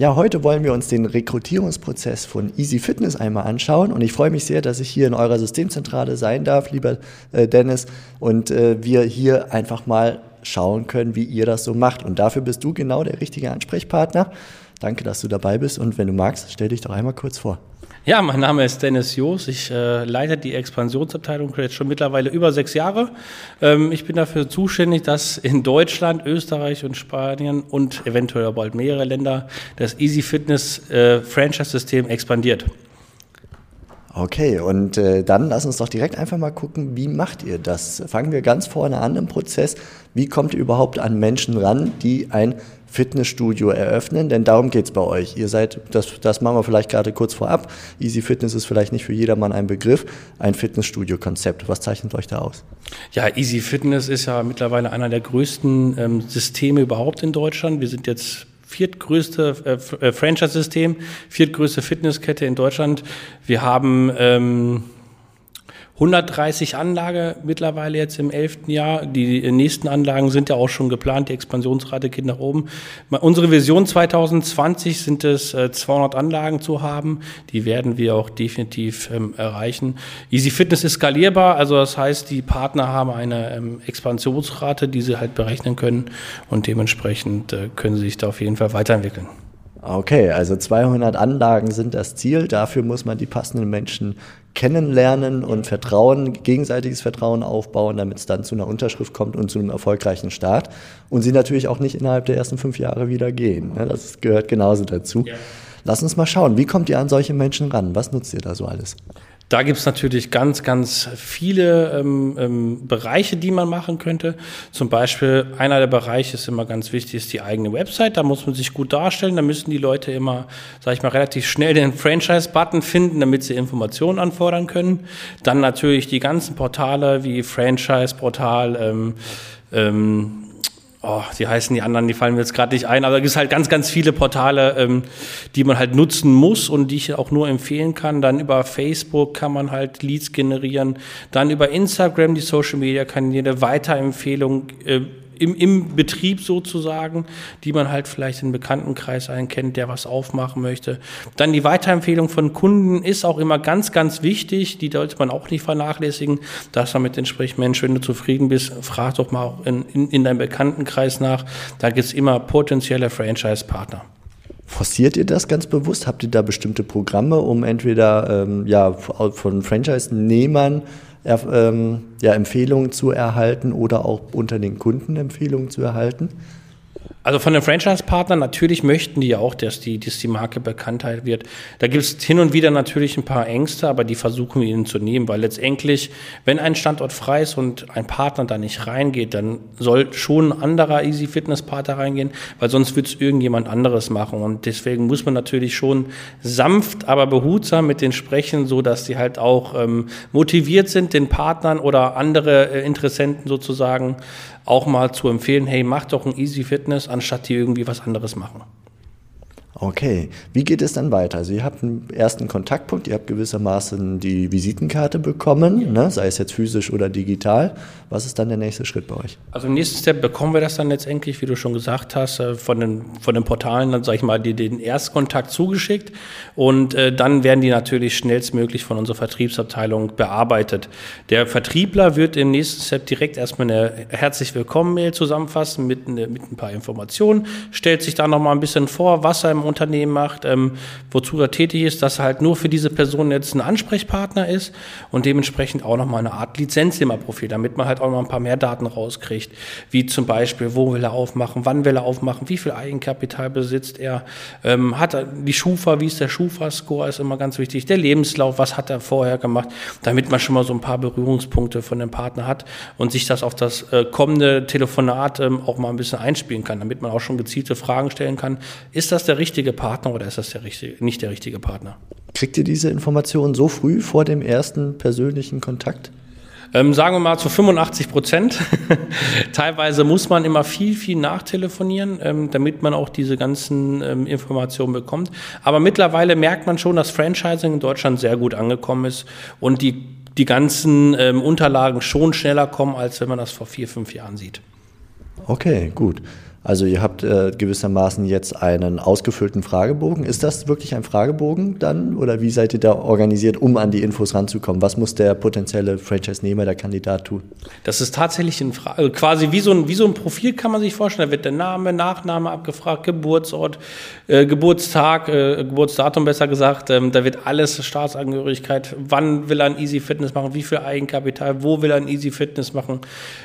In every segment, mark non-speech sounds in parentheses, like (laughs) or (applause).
Ja, heute wollen wir uns den Rekrutierungsprozess von Easy Fitness einmal anschauen und ich freue mich sehr, dass ich hier in eurer Systemzentrale sein darf, lieber äh, Dennis, und äh, wir hier einfach mal schauen können, wie ihr das so macht. Und dafür bist du genau der richtige Ansprechpartner. Danke, dass du dabei bist und wenn du magst, stell dich doch einmal kurz vor. Ja, mein Name ist Dennis Joos. Ich äh, leite die Expansionsabteilung jetzt schon mittlerweile über sechs Jahre. Ähm, ich bin dafür zuständig, dass in Deutschland, Österreich und Spanien und eventuell bald mehrere Länder das Easy Fitness äh, Franchise-System expandiert. Okay, und äh, dann lass uns doch direkt einfach mal gucken, wie macht ihr das? Fangen wir ganz vorne an im Prozess. Wie kommt ihr überhaupt an Menschen ran, die ein Fitnessstudio eröffnen? Denn darum geht's bei euch. Ihr seid, das, das machen wir vielleicht gerade kurz vorab. Easy Fitness ist vielleicht nicht für jedermann ein Begriff. Ein Fitnessstudio-Konzept. Was zeichnet euch da aus? Ja, Easy Fitness ist ja mittlerweile einer der größten ähm, Systeme überhaupt in Deutschland. Wir sind jetzt viertgrößte äh, äh, Franchise-System, viertgrößte Fitnesskette in Deutschland. Wir haben ähm, 130 Anlage mittlerweile jetzt im elften Jahr. Die nächsten Anlagen sind ja auch schon geplant. Die Expansionsrate geht nach oben. Unsere Vision 2020 sind es, 200 äh, Anlagen zu haben. Die werden wir auch definitiv ähm, erreichen. Easy Fitness ist skalierbar. Also das heißt, die Partner haben eine ähm, Expansionsrate, die sie halt berechnen können. Und dementsprechend äh, können sie sich da auf jeden Fall weiterentwickeln. Okay, also 200 Anlagen sind das Ziel. Dafür muss man die passenden Menschen kennenlernen und Vertrauen, gegenseitiges Vertrauen aufbauen, damit es dann zu einer Unterschrift kommt und zu einem erfolgreichen Start. Und sie natürlich auch nicht innerhalb der ersten fünf Jahre wieder gehen. Ne? Das gehört genauso dazu. Ja. Lass uns mal schauen, wie kommt ihr an solche Menschen ran? Was nutzt ihr da so alles? Da gibt es natürlich ganz, ganz viele ähm, ähm, Bereiche, die man machen könnte. Zum Beispiel einer der Bereiche ist immer ganz wichtig, ist die eigene Website. Da muss man sich gut darstellen. Da müssen die Leute immer, sage ich mal, relativ schnell den Franchise-Button finden, damit sie Informationen anfordern können. Dann natürlich die ganzen Portale wie Franchise-Portal, ähm, ähm, oh, die heißen die anderen, die fallen mir jetzt gerade nicht ein, aber es gibt halt ganz, ganz viele Portale, ähm, die man halt nutzen muss und die ich auch nur empfehlen kann. Dann über Facebook kann man halt Leads generieren, dann über Instagram die Social Media Kanäle, Weiterempfehlung, äh, im, im Betrieb sozusagen, die man halt vielleicht in Bekanntenkreis einen kennt, der was aufmachen möchte. Dann die Weiterempfehlung von Kunden ist auch immer ganz, ganz wichtig. Die sollte man auch nicht vernachlässigen, dass man mit den spricht, Mensch, wenn du zufrieden bist, frag doch mal auch in, in, in deinem Bekanntenkreis nach. Da gibt's immer potenzielle Franchise-Partner. Forciert ihr das ganz bewusst? Habt ihr da bestimmte Programme, um entweder ähm, ja, von Franchise-Nehmern ähm, ja, Empfehlungen zu erhalten oder auch unter den Kunden Empfehlungen zu erhalten? Also von den Franchise-Partnern, natürlich möchten die ja auch, dass die, dass die Marke Bekanntheit wird. Da gibt es hin und wieder natürlich ein paar Ängste, aber die versuchen wir ihnen zu nehmen, weil letztendlich, wenn ein Standort frei ist und ein Partner da nicht reingeht, dann soll schon ein anderer Easy Fitness Partner reingehen, weil sonst wird es irgendjemand anderes machen. Und deswegen muss man natürlich schon sanft, aber behutsam mit denen sprechen, so dass sie halt auch ähm, motiviert sind, den Partnern oder andere äh, Interessenten sozusagen auch mal zu empfehlen, hey, mach doch ein Easy Fitness, anstatt die irgendwie was anderes machen. Okay, wie geht es dann weiter? Also ihr habt einen ersten Kontaktpunkt, ihr habt gewissermaßen die Visitenkarte bekommen, ja. ne? sei es jetzt physisch oder digital. Was ist dann der nächste Schritt bei euch? Also im nächsten Step bekommen wir das dann letztendlich, wie du schon gesagt hast, äh, von den, von den Portalen, dann sage ich mal, die, den Erstkontakt zugeschickt und äh, dann werden die natürlich schnellstmöglich von unserer Vertriebsabteilung bearbeitet. Der Vertriebler wird im nächsten Step direkt erstmal eine herzlich willkommen Mail zusammenfassen mit, mit ein paar Informationen, stellt sich da nochmal ein bisschen vor, was er im Unternehmen macht, ähm, wozu er tätig ist, dass er halt nur für diese Person jetzt ein Ansprechpartner ist und dementsprechend auch nochmal eine Art Lizenznehmerprofil, damit man halt auch noch ein paar mehr Daten rauskriegt, wie zum Beispiel, wo will er aufmachen, wann will er aufmachen, wie viel Eigenkapital besitzt er, ähm, hat er die Schufa, wie ist der Schufa-Score, ist immer ganz wichtig, der Lebenslauf, was hat er vorher gemacht, damit man schon mal so ein paar Berührungspunkte von dem Partner hat und sich das auf das äh, kommende Telefonat ähm, auch mal ein bisschen einspielen kann, damit man auch schon gezielte Fragen stellen kann. Ist das der richtige richtige Partner oder ist das der richtige, nicht der richtige Partner? Kriegt ihr diese Informationen so früh vor dem ersten persönlichen Kontakt? Ähm, sagen wir mal zu 85 Prozent. (laughs) Teilweise muss man immer viel, viel nachtelefonieren, ähm, damit man auch diese ganzen ähm, Informationen bekommt. Aber mittlerweile merkt man schon, dass Franchising in Deutschland sehr gut angekommen ist und die, die ganzen ähm, Unterlagen schon schneller kommen, als wenn man das vor vier, fünf Jahren sieht. Okay, gut. Also ihr habt äh, gewissermaßen jetzt einen ausgefüllten Fragebogen. Ist das wirklich ein Fragebogen dann oder wie seid ihr da organisiert, um an die Infos ranzukommen? Was muss der potenzielle Franchise-Nehmer, der Kandidat tun? Das ist tatsächlich ein Fra also quasi wie so, ein, wie so ein Profil kann man sich vorstellen. Da wird der Name, Nachname abgefragt, Geburtsort, äh, Geburtstag, äh, Geburtsdatum besser gesagt. Ähm, da wird alles Staatsangehörigkeit. Wann will er ein Easy Fitness machen? Wie viel Eigenkapital? Wo will er ein Easy Fitness machen?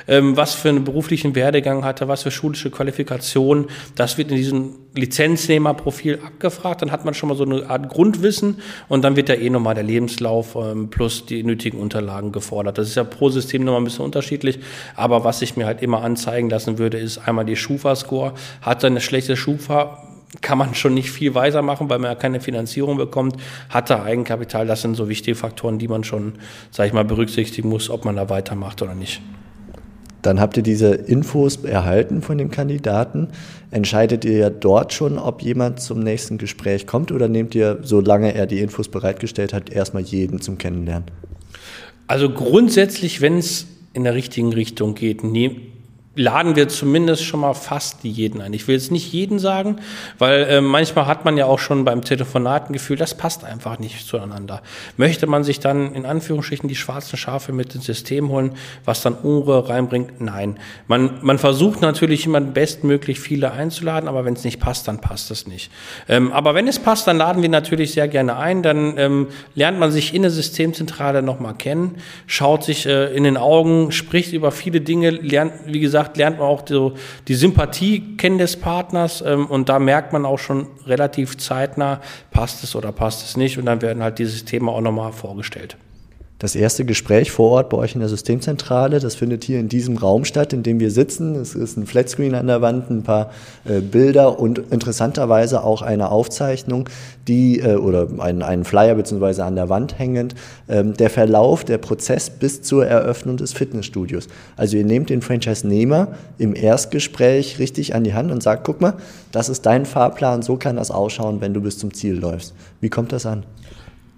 Ähm, was für einen beruflichen Werdegang hat er? Was für schulische Qualifikation? Qualifikation. Das wird in diesem Lizenznehmerprofil abgefragt. Dann hat man schon mal so eine Art Grundwissen und dann wird ja eh nochmal der Lebenslauf ähm, plus die nötigen Unterlagen gefordert. Das ist ja pro System nochmal ein bisschen unterschiedlich. Aber was ich mir halt immer anzeigen lassen würde, ist einmal die Schufa-Score. Hat er eine schlechte Schufa, kann man schon nicht viel weiser machen, weil man ja keine Finanzierung bekommt, hat er Eigenkapital. Das sind so wichtige Faktoren, die man schon, sage ich mal, berücksichtigen muss, ob man da weitermacht oder nicht. Dann habt ihr diese Infos erhalten von dem Kandidaten. Entscheidet ihr ja dort schon, ob jemand zum nächsten Gespräch kommt oder nehmt ihr, solange er die Infos bereitgestellt hat, erstmal jeden zum Kennenlernen? Also grundsätzlich, wenn es in der richtigen Richtung geht, nehmt laden wir zumindest schon mal fast jeden ein. Ich will jetzt nicht jeden sagen, weil äh, manchmal hat man ja auch schon beim Telefonaten Gefühl, das passt einfach nicht zueinander. Möchte man sich dann in Anführungsstrichen die schwarzen Schafe mit ins System holen, was dann Unruhe reinbringt? Nein. Man, man versucht natürlich immer bestmöglich viele einzuladen, aber wenn es nicht passt, dann passt es nicht. Ähm, aber wenn es passt, dann laden wir natürlich sehr gerne ein. Dann ähm, lernt man sich in der Systemzentrale nochmal kennen, schaut sich äh, in den Augen, spricht über viele Dinge, lernt, wie gesagt, gesagt, lernt man auch die, die Sympathie kennen des Partners ähm, und da merkt man auch schon relativ zeitnah, passt es oder passt es nicht und dann werden halt dieses Thema auch nochmal vorgestellt. Das erste Gespräch vor Ort bei euch in der Systemzentrale, das findet hier in diesem Raum statt, in dem wir sitzen. Es ist ein Flatscreen an der Wand, ein paar äh, Bilder und interessanterweise auch eine Aufzeichnung, die äh, oder ein, ein Flyer beziehungsweise an der Wand hängend, ähm, der Verlauf, der Prozess bis zur Eröffnung des Fitnessstudios. Also ihr nehmt den Franchise-Nehmer im Erstgespräch richtig an die Hand und sagt, guck mal, das ist dein Fahrplan, so kann das ausschauen, wenn du bis zum Ziel läufst. Wie kommt das an?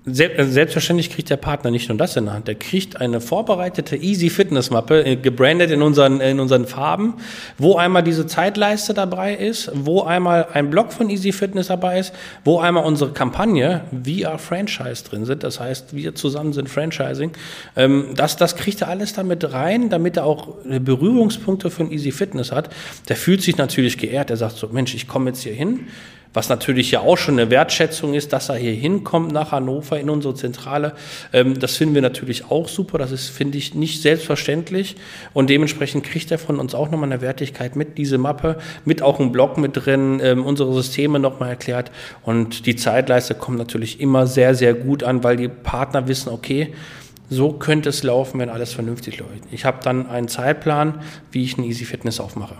Also selbstverständlich kriegt der Partner nicht nur das in der Hand, der kriegt eine vorbereitete Easy Fitness Mappe, äh, gebrandet in unseren, in unseren Farben, wo einmal diese Zeitleiste dabei ist, wo einmal ein Blog von Easy Fitness dabei ist, wo einmal unsere Kampagne VR Franchise drin sind, das heißt, wir zusammen sind Franchising. Ähm, das, das kriegt er alles damit rein, damit er auch Berührungspunkte für ein Easy Fitness hat. Der fühlt sich natürlich geehrt, der sagt so, Mensch, ich komme jetzt hier hin, was natürlich ja auch schon eine Wertschätzung ist, dass er hier hinkommt nach Hannover in unsere Zentrale. Ähm, das finden wir natürlich auch super. Das ist, finde ich, nicht selbstverständlich. Und dementsprechend kriegt er von uns auch nochmal eine Wertigkeit mit, diese Mappe, mit auch einem Blog mit drin, ähm, unsere Systeme nochmal erklärt. Und die Zeitleiste kommt natürlich immer sehr, sehr gut an, weil die Partner wissen, okay, so könnte es laufen, wenn alles vernünftig läuft. Ich habe dann einen Zeitplan, wie ich ein Easy Fitness aufmache.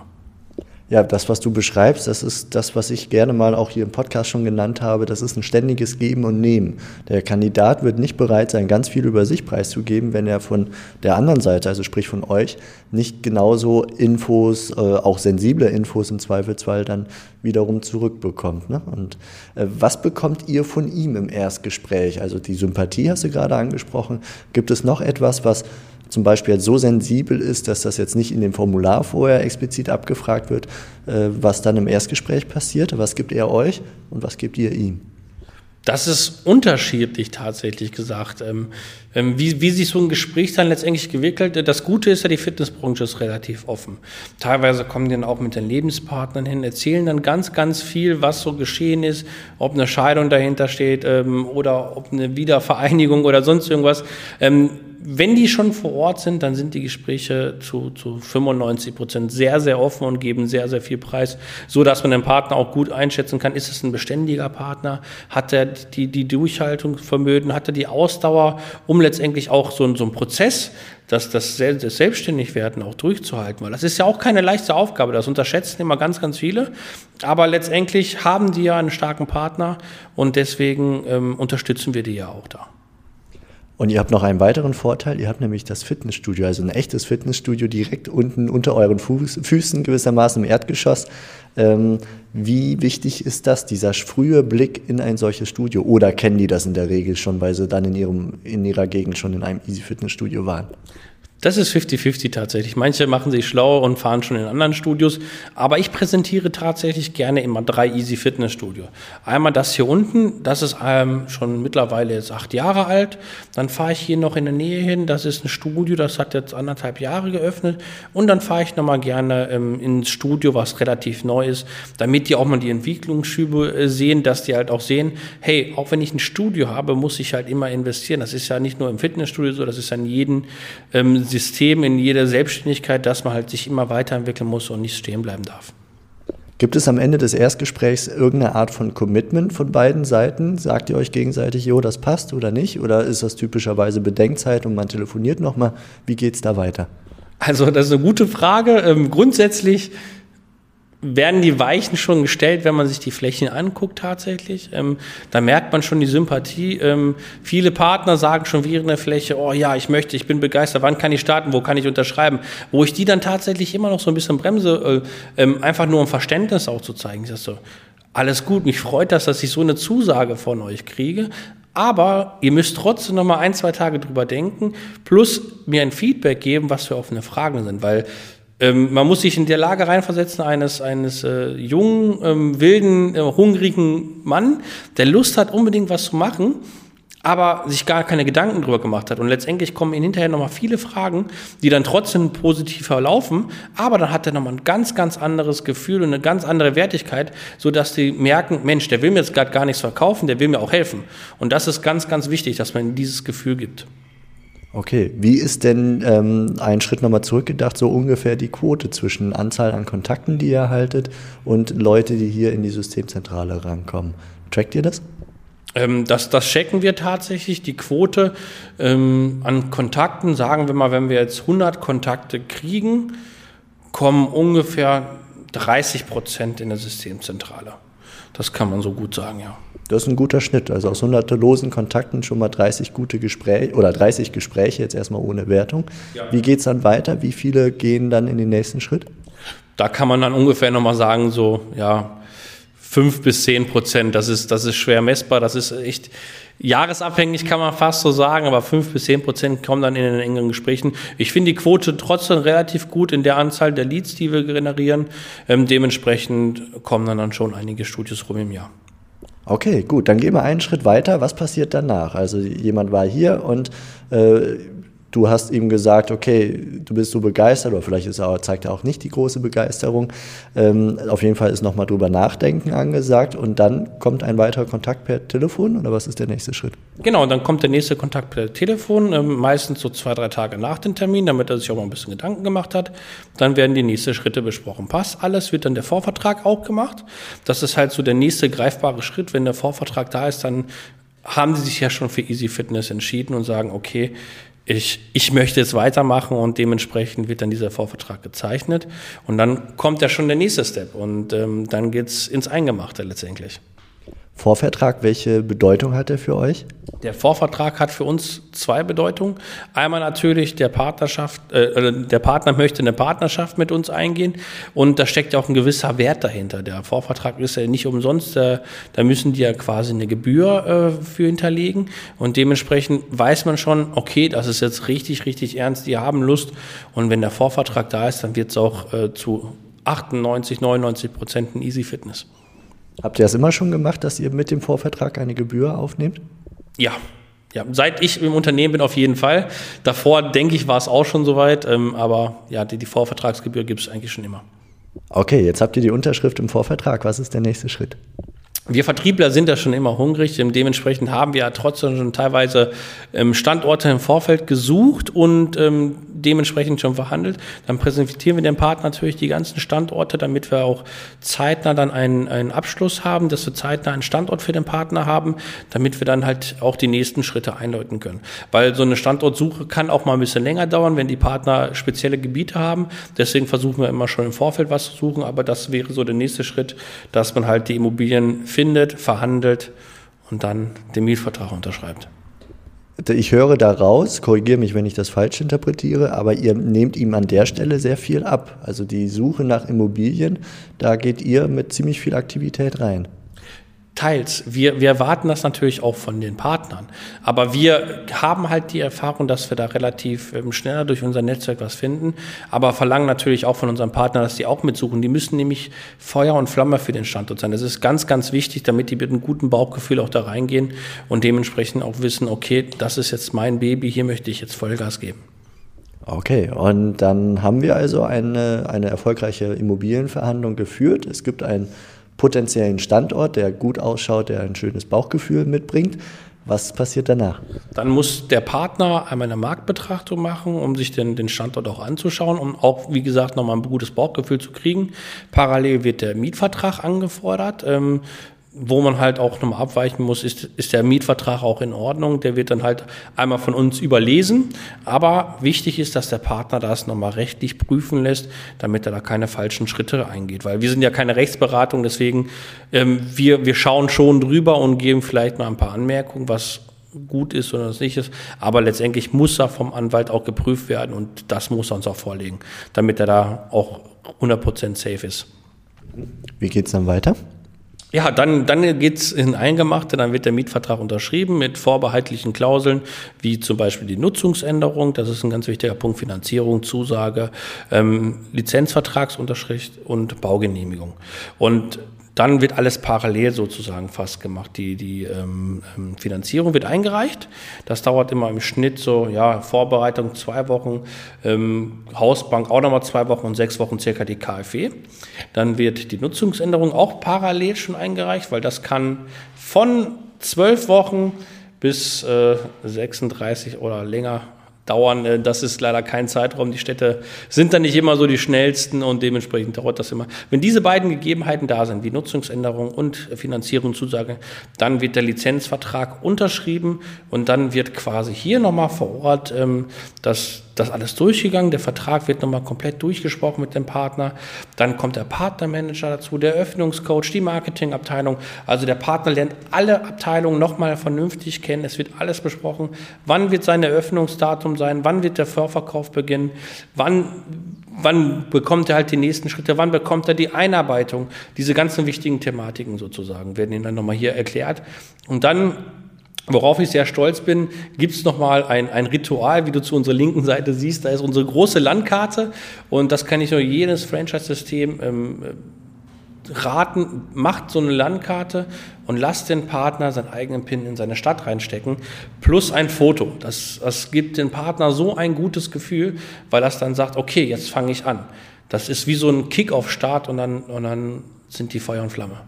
Ja, das, was du beschreibst, das ist das, was ich gerne mal auch hier im Podcast schon genannt habe. Das ist ein ständiges Geben und Nehmen. Der Kandidat wird nicht bereit sein, ganz viel über sich preiszugeben, wenn er von der anderen Seite, also sprich von euch, nicht genauso Infos, äh, auch sensible Infos im Zweifelsfall dann wiederum zurückbekommt. Ne? Und äh, was bekommt ihr von ihm im Erstgespräch? Also die Sympathie hast du gerade angesprochen. Gibt es noch etwas, was zum Beispiel so sensibel ist, dass das jetzt nicht in dem Formular vorher explizit abgefragt wird, äh, was dann im Erstgespräch passiert. Was gibt er euch und was gibt ihr ihm? Das ist unterschiedlich tatsächlich gesagt. Ähm, ähm, wie, wie sich so ein Gespräch dann letztendlich gewickelt. Das Gute ist ja, die Fitnessbranche ist relativ offen. Teilweise kommen die dann auch mit den Lebenspartnern hin, erzählen dann ganz, ganz viel, was so geschehen ist, ob eine Scheidung dahinter steht ähm, oder ob eine Wiedervereinigung oder sonst irgendwas wenn die schon vor Ort sind, dann sind die Gespräche zu, zu 95 Prozent sehr, sehr offen und geben sehr, sehr viel Preis, so dass man den Partner auch gut einschätzen kann. Ist es ein beständiger Partner? Hat er die, die Durchhaltungsvermögen? Hat er die Ausdauer, um letztendlich auch so, so einen Prozess, das, das, das Selbstständigwerden auch durchzuhalten? Weil das ist ja auch keine leichte Aufgabe. Das unterschätzen immer ganz, ganz viele. Aber letztendlich haben die ja einen starken Partner und deswegen ähm, unterstützen wir die ja auch da. Und ihr habt noch einen weiteren Vorteil, ihr habt nämlich das Fitnessstudio, also ein echtes Fitnessstudio direkt unten unter euren Fuß, Füßen gewissermaßen im Erdgeschoss. Ähm, wie wichtig ist das, dieser frühe Blick in ein solches Studio? Oder kennen die das in der Regel schon, weil sie dann in, ihrem, in ihrer Gegend schon in einem Easy Fitnessstudio waren? Das ist 50-50 tatsächlich. Manche machen sich schlau und fahren schon in anderen Studios. Aber ich präsentiere tatsächlich gerne immer drei Easy Fitness Studio. Einmal das hier unten, das ist ähm, schon mittlerweile jetzt acht Jahre alt. Dann fahre ich hier noch in der Nähe hin. Das ist ein Studio, das hat jetzt anderthalb Jahre geöffnet. Und dann fahre ich nochmal gerne ähm, ins Studio, was relativ neu ist, damit die auch mal die Entwicklungsschübe äh, sehen, dass die halt auch sehen, hey, auch wenn ich ein Studio habe, muss ich halt immer investieren. Das ist ja nicht nur im Fitnessstudio so, das ist an jedem ähm, System in jeder Selbstständigkeit, dass man halt sich immer weiterentwickeln muss und nicht stehen bleiben darf. Gibt es am Ende des Erstgesprächs irgendeine Art von Commitment von beiden Seiten? Sagt ihr euch gegenseitig, jo, das passt oder nicht? Oder ist das typischerweise Bedenkzeit und man telefoniert nochmal? Wie geht es da weiter? Also, das ist eine gute Frage. Ähm, grundsätzlich werden die Weichen schon gestellt, wenn man sich die Flächen anguckt tatsächlich. Ähm, da merkt man schon die Sympathie. Ähm, viele Partner sagen schon während der Fläche, oh ja, ich möchte, ich bin begeistert, wann kann ich starten, wo kann ich unterschreiben? Wo ich die dann tatsächlich immer noch so ein bisschen bremse, äh, ähm, einfach nur um Verständnis auch zu zeigen. Ich sag so, alles gut, mich freut das, dass ich so eine Zusage von euch kriege, aber ihr müsst trotzdem noch mal ein, zwei Tage drüber denken, plus mir ein Feedback geben, was für offene Fragen sind, weil ähm, man muss sich in der Lage reinversetzen eines, eines äh, jungen, ähm, wilden, äh, hungrigen Mann, der Lust hat, unbedingt was zu machen, aber sich gar keine Gedanken drüber gemacht hat. Und letztendlich kommen ihm hinterher nochmal viele Fragen, die dann trotzdem positiv verlaufen, aber dann hat er nochmal ein ganz, ganz anderes Gefühl und eine ganz andere Wertigkeit, sodass die merken, Mensch, der will mir jetzt gerade gar nichts verkaufen, der will mir auch helfen. Und das ist ganz, ganz wichtig, dass man dieses Gefühl gibt. Okay, wie ist denn ähm, ein Schritt nochmal zurückgedacht, so ungefähr die Quote zwischen Anzahl an Kontakten, die ihr haltet, und Leute, die hier in die Systemzentrale rankommen? Trackt ihr das? Ähm, das, das checken wir tatsächlich. Die Quote ähm, an Kontakten, sagen wir mal, wenn wir jetzt 100 Kontakte kriegen, kommen ungefähr 30 Prozent in der Systemzentrale. Das kann man so gut sagen, ja. Das ist ein guter Schnitt. Also aus hunderte losen Kontakten schon mal 30 gute Gespräche oder 30 Gespräche, jetzt erstmal ohne Wertung. Ja. Wie geht es dann weiter? Wie viele gehen dann in den nächsten Schritt? Da kann man dann ungefähr nochmal sagen, so, ja, fünf bis zehn Prozent. Das ist, das ist schwer messbar. Das ist echt jahresabhängig, kann man fast so sagen, aber fünf bis zehn Prozent kommen dann in den engeren Gesprächen. Ich finde die Quote trotzdem relativ gut in der Anzahl der Leads, die wir generieren. Ähm, dementsprechend kommen dann, dann schon einige Studios rum im Jahr. Okay, gut, dann gehen wir einen Schritt weiter. Was passiert danach? Also jemand war hier und äh, du hast ihm gesagt, okay, du bist so begeistert, oder vielleicht ist er, zeigt er auch nicht die große Begeisterung. Ähm, auf jeden Fall ist nochmal drüber nachdenken angesagt und dann kommt ein weiterer Kontakt per Telefon oder was ist der nächste Schritt? Genau, dann kommt der nächste Kontakt per Telefon, ähm, meistens so zwei, drei Tage nach dem Termin, damit er sich auch mal ein bisschen Gedanken gemacht hat. Dann werden die nächsten Schritte besprochen. Passt alles, wird dann der Vorvertrag auch gemacht. Das ist halt so der nächste greifbare Schritt. Wenn der Vorvertrag da ist, dann haben sie sich ja schon für Easy Fitness entschieden und sagen, okay, ich, ich möchte jetzt weitermachen und dementsprechend wird dann dieser Vorvertrag gezeichnet. Und dann kommt ja schon der nächste Step und ähm, dann geht's ins Eingemachte letztendlich. Vorvertrag, welche Bedeutung hat er für euch? Der Vorvertrag hat für uns zwei Bedeutungen. Einmal natürlich der Partnerschaft, äh, der Partner möchte eine Partnerschaft mit uns eingehen und da steckt ja auch ein gewisser Wert dahinter. Der Vorvertrag ist ja nicht umsonst, da, da müssen die ja quasi eine Gebühr äh, für hinterlegen und dementsprechend weiß man schon, okay, das ist jetzt richtig, richtig ernst, die haben Lust und wenn der Vorvertrag da ist, dann wird es auch äh, zu 98, 99 Prozent ein Easy Fitness. Habt ihr das immer schon gemacht, dass ihr mit dem Vorvertrag eine Gebühr aufnehmt? Ja. Ja, seit ich im Unternehmen bin, auf jeden Fall. Davor, denke ich, war es auch schon soweit. Ähm, aber ja, die, die Vorvertragsgebühr gibt es eigentlich schon immer. Okay, jetzt habt ihr die Unterschrift im Vorvertrag. Was ist der nächste Schritt? wir Vertriebler sind da schon immer hungrig. Dementsprechend haben wir ja trotzdem schon teilweise ähm, Standorte im Vorfeld gesucht und ähm, dementsprechend schon verhandelt. Dann präsentieren wir dem Partner natürlich die ganzen Standorte, damit wir auch zeitnah dann einen, einen Abschluss haben, dass wir zeitnah einen Standort für den Partner haben, damit wir dann halt auch die nächsten Schritte einläuten können. Weil so eine Standortsuche kann auch mal ein bisschen länger dauern, wenn die Partner spezielle Gebiete haben. Deswegen versuchen wir immer schon im Vorfeld was zu suchen, aber das wäre so der nächste Schritt, dass man halt die Immobilien findet, verhandelt und dann den Mietvertrag unterschreibt. Ich höre daraus, korrigiere mich, wenn ich das falsch interpretiere, aber ihr nehmt ihm an der Stelle sehr viel ab. Also die Suche nach Immobilien, da geht ihr mit ziemlich viel Aktivität rein. Teils. Wir, wir erwarten das natürlich auch von den Partnern. Aber wir haben halt die Erfahrung, dass wir da relativ ähm, schneller durch unser Netzwerk was finden. Aber verlangen natürlich auch von unseren Partnern, dass die auch mitsuchen. Die müssen nämlich Feuer und Flamme für den Standort sein. Das ist ganz, ganz wichtig, damit die mit einem guten Bauchgefühl auch da reingehen und dementsprechend auch wissen, okay, das ist jetzt mein Baby, hier möchte ich jetzt Vollgas geben. Okay, und dann haben wir also eine, eine erfolgreiche Immobilienverhandlung geführt. Es gibt ein potenziellen Standort, der gut ausschaut, der ein schönes Bauchgefühl mitbringt. Was passiert danach? Dann muss der Partner einmal eine Marktbetrachtung machen, um sich den, den Standort auch anzuschauen, um auch, wie gesagt, nochmal ein gutes Bauchgefühl zu kriegen. Parallel wird der Mietvertrag angefordert. Ähm, wo man halt auch nochmal abweichen muss, ist, ist der Mietvertrag auch in Ordnung. Der wird dann halt einmal von uns überlesen. Aber wichtig ist, dass der Partner das nochmal rechtlich prüfen lässt, damit er da keine falschen Schritte eingeht. Weil wir sind ja keine Rechtsberatung, deswegen ähm, wir, wir schauen schon drüber und geben vielleicht mal ein paar Anmerkungen, was gut ist oder was nicht ist. Aber letztendlich muss er vom Anwalt auch geprüft werden und das muss er uns auch vorlegen, damit er da auch 100% safe ist. Wie geht's dann weiter? Ja, dann, dann geht's in Eingemachte, dann wird der Mietvertrag unterschrieben mit vorbehaltlichen Klauseln, wie zum Beispiel die Nutzungsänderung, das ist ein ganz wichtiger Punkt, Finanzierung, Zusage, ähm, Lizenzvertragsunterschrift und Baugenehmigung. Und dann wird alles parallel sozusagen fast gemacht. Die, die ähm, ähm, Finanzierung wird eingereicht. Das dauert immer im Schnitt so, ja, Vorbereitung zwei Wochen, ähm, Hausbank auch nochmal zwei Wochen und sechs Wochen circa die KfW. Dann wird die Nutzungsänderung auch parallel schon eingereicht, weil das kann von zwölf Wochen bis äh, 36 oder länger dauern. Äh, das ist leider kein Zeitraum. Die Städte sind dann nicht immer so die schnellsten und dementsprechend dauert das immer. Wenn diese beiden Gegebenheiten da sind, wie Nutzungsänderung und Finanzierungszusage, dann wird der Lizenzvertrag unterschrieben und dann wird quasi hier nochmal vor Ort ähm, das das alles durchgegangen, der Vertrag wird nochmal komplett durchgesprochen mit dem Partner, dann kommt der Partnermanager dazu, der Öffnungscoach, die Marketingabteilung, also der Partner lernt alle Abteilungen nochmal vernünftig kennen, es wird alles besprochen, wann wird sein Eröffnungsdatum sein, wann wird der Vorverkauf beginnen, wann wann bekommt er halt die nächsten Schritte, wann bekommt er die Einarbeitung, diese ganzen wichtigen Thematiken sozusagen werden Ihnen dann nochmal hier erklärt. Und dann Worauf ich sehr stolz bin, gibt es nochmal ein, ein Ritual, wie du zu unserer linken Seite siehst. Da ist unsere große Landkarte und das kann ich nur jedes Franchise-System ähm, raten. Macht so eine Landkarte und lasst den Partner seinen eigenen PIN in seine Stadt reinstecken, plus ein Foto. Das, das gibt den Partner so ein gutes Gefühl, weil das dann sagt, okay, jetzt fange ich an. Das ist wie so ein Kick-Off-Start und dann, und dann sind die Feuer und Flamme.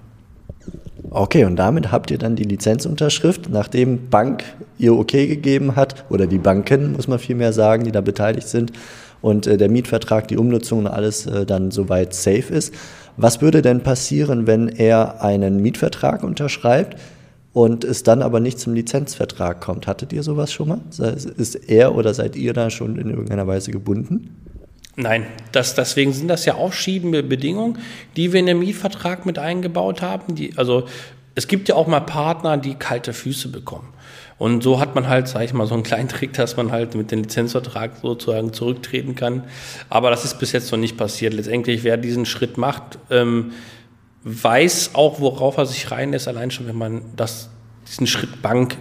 Okay, und damit habt ihr dann die Lizenzunterschrift, nachdem Bank ihr okay gegeben hat, oder die Banken, muss man vielmehr sagen, die da beteiligt sind, und äh, der Mietvertrag, die Umnutzung und alles äh, dann soweit safe ist. Was würde denn passieren, wenn er einen Mietvertrag unterschreibt und es dann aber nicht zum Lizenzvertrag kommt? Hattet ihr sowas schon mal? Ist er oder seid ihr da schon in irgendeiner Weise gebunden? Nein, das, deswegen sind das ja aufschiebende Bedingungen, die wir in den Mietvertrag mit eingebaut haben. Die, also es gibt ja auch mal Partner, die kalte Füße bekommen. Und so hat man halt, sage ich mal, so einen kleinen Trick, dass man halt mit dem Lizenzvertrag sozusagen zurücktreten kann. Aber das ist bis jetzt noch nicht passiert. Letztendlich, wer diesen Schritt macht, ähm, weiß auch, worauf er sich reinlässt, allein schon, wenn man das, diesen Schritt Bank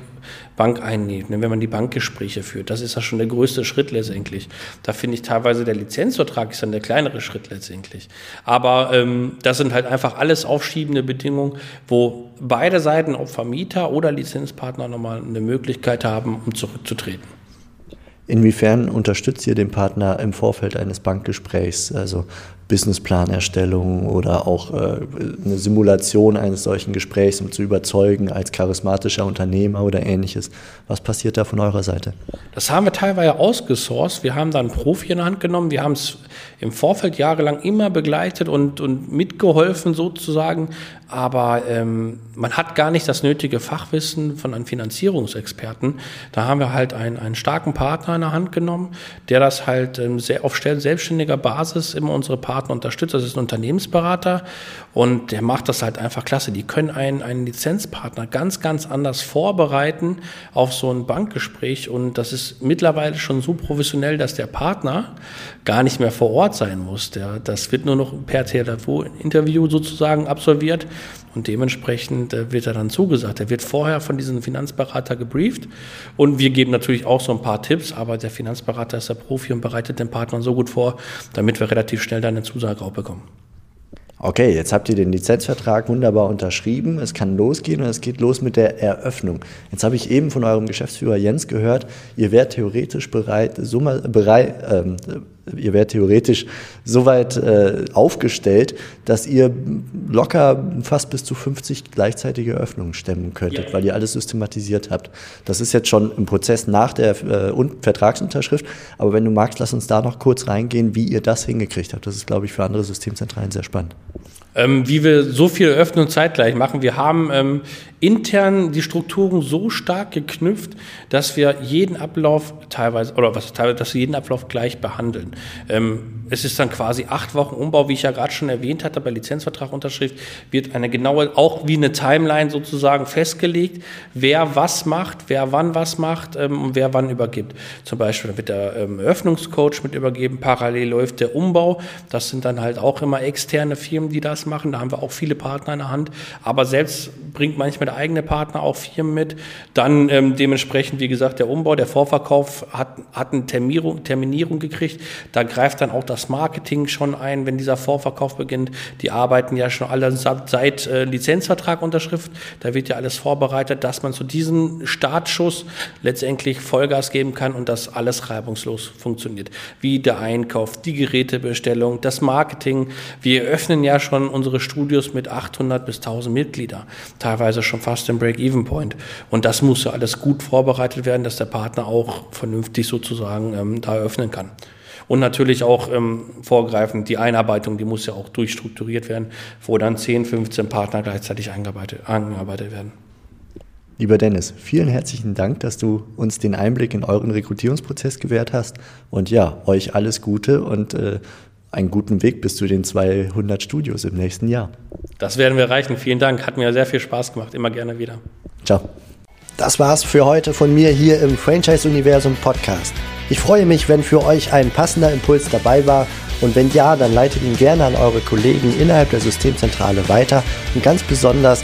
Bank einnimmt, ne, wenn man die Bankgespräche führt. Das ist ja schon der größte Schritt letztendlich. Da finde ich teilweise der Lizenzvertrag ist dann der kleinere Schritt letztendlich. Aber ähm, das sind halt einfach alles aufschiebende Bedingungen, wo beide Seiten, ob Vermieter oder Lizenzpartner, nochmal eine Möglichkeit haben, um zurückzutreten. Inwiefern unterstützt ihr den Partner im Vorfeld eines Bankgesprächs? Also Businessplanerstellung oder auch äh, eine Simulation eines solchen Gesprächs, um zu überzeugen als charismatischer Unternehmer oder ähnliches. Was passiert da von eurer Seite? Das haben wir teilweise ausgesourced. Wir haben da einen Profi in der Hand genommen. Wir haben es im Vorfeld jahrelang immer begleitet und, und mitgeholfen sozusagen. Aber ähm, man hat gar nicht das nötige Fachwissen von einem Finanzierungsexperten. Da haben wir halt einen, einen starken Partner in der Hand genommen, der das halt ähm, sehr auf selbstständiger Basis immer unsere Partner unterstützt. Das ist ein Unternehmensberater und der macht das halt einfach klasse. Die können einen, einen Lizenzpartner ganz, ganz anders vorbereiten auf so ein Bankgespräch und das ist mittlerweile schon so professionell, dass der Partner gar nicht mehr vor Ort sein muss. Der, das wird nur noch per Telefon-Interview sozusagen absolviert und dementsprechend äh, wird er dann zugesagt. Er wird vorher von diesem Finanzberater gebrieft und wir geben natürlich auch so ein paar Tipps, aber der Finanzberater ist der Profi und bereitet den Partner so gut vor, damit wir relativ schnell dann eine Zusage auch bekommen. Okay, jetzt habt ihr den Lizenzvertrag wunderbar unterschrieben. Es kann losgehen und es geht los mit der Eröffnung. Jetzt habe ich eben von eurem Geschäftsführer Jens gehört, ihr wärt theoretisch bereit, mal, bereit ähm, ihr wärt theoretisch so weit äh, aufgestellt, dass ihr locker fast bis zu 50 gleichzeitige Öffnungen stemmen könntet, ja. weil ihr alles systematisiert habt. Das ist jetzt schon im Prozess nach der äh, Vertragsunterschrift. Aber wenn du magst, lass uns da noch kurz reingehen, wie ihr das hingekriegt habt. Das ist, glaube ich, für andere Systemzentralen sehr spannend. Ähm, wie wir so viel Öffnung zeitgleich machen. Wir haben ähm, intern die Strukturen so stark geknüpft, dass wir jeden Ablauf teilweise, oder was teilweise, dass wir jeden Ablauf gleich behandeln. Ähm, es ist dann quasi acht Wochen Umbau, wie ich ja gerade schon erwähnt hatte, bei Lizenzvertrag Unterschrift wird eine genaue, auch wie eine Timeline sozusagen festgelegt, wer was macht, wer wann was macht ähm, und wer wann übergibt. Zum Beispiel wird der ähm, Eröffnungscoach mit übergeben, parallel läuft der Umbau. Das sind dann halt auch immer externe Firmen, die das machen. Da haben wir auch viele Partner in der Hand. Aber selbst bringt manchmal der eigene Partner auch Firmen mit. Dann ähm, dementsprechend, wie gesagt, der Umbau, der Vorverkauf hat, hat eine Terminierung, Terminierung gekriegt. Da greift dann auch das Marketing schon ein, wenn dieser Vorverkauf beginnt. Die arbeiten ja schon alle seit äh, Lizenzvertrag Unterschrift. Da wird ja alles vorbereitet, dass man zu diesem Startschuss letztendlich Vollgas geben kann und das alles reibungslos funktioniert. Wie der Einkauf, die Gerätebestellung, das Marketing. Wir öffnen ja schon unsere Studios mit 800 bis 1000 Mitglieder, teilweise schon fast im Break-Even-Point. Und das muss ja alles gut vorbereitet werden, dass der Partner auch vernünftig sozusagen ähm, da öffnen kann. Und natürlich auch ähm, vorgreifend die Einarbeitung, die muss ja auch durchstrukturiert werden, wo dann 10, 15 Partner gleichzeitig eingearbeitet, eingearbeitet werden. Lieber Dennis, vielen herzlichen Dank, dass du uns den Einblick in euren Rekrutierungsprozess gewährt hast. Und ja, euch alles Gute und äh, einen guten Weg bis zu den 200 Studios im nächsten Jahr. Das werden wir erreichen. Vielen Dank. Hat mir sehr viel Spaß gemacht. Immer gerne wieder. Ciao. Das war's für heute von mir hier im Franchise Universum Podcast. Ich freue mich, wenn für euch ein passender Impuls dabei war und wenn ja, dann leitet ihn gerne an eure Kollegen innerhalb der Systemzentrale weiter und ganz besonders